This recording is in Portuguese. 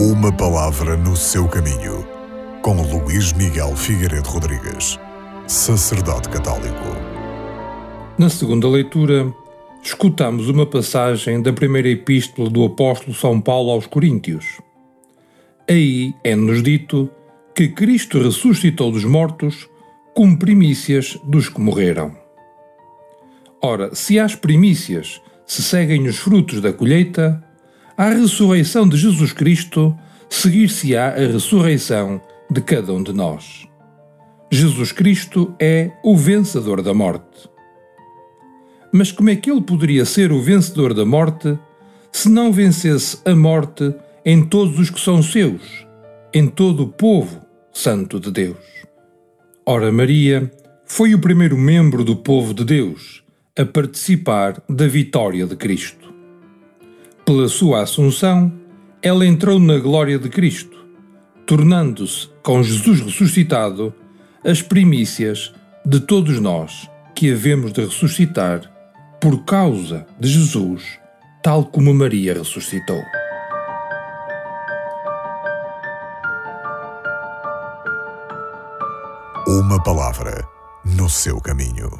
Uma palavra no seu caminho, com Luís Miguel Figueiredo Rodrigues, sacerdote católico. Na segunda leitura, escutamos uma passagem da primeira epístola do apóstolo São Paulo aos Coríntios. Aí é-nos dito que Cristo ressuscitou dos mortos como primícias dos que morreram. Ora, se às primícias se seguem os frutos da colheita, à ressurreição de Jesus Cristo seguir-se-á a ressurreição de cada um de nós. Jesus Cristo é o vencedor da morte. Mas como é que ele poderia ser o vencedor da morte se não vencesse a morte em todos os que são seus, em todo o povo santo de Deus? Ora, Maria foi o primeiro membro do povo de Deus a participar da vitória de Cristo. Pela sua assunção, ela entrou na glória de Cristo, tornando-se, com Jesus ressuscitado, as primícias de todos nós que havemos de ressuscitar por causa de Jesus, tal como Maria ressuscitou. Uma palavra no seu caminho.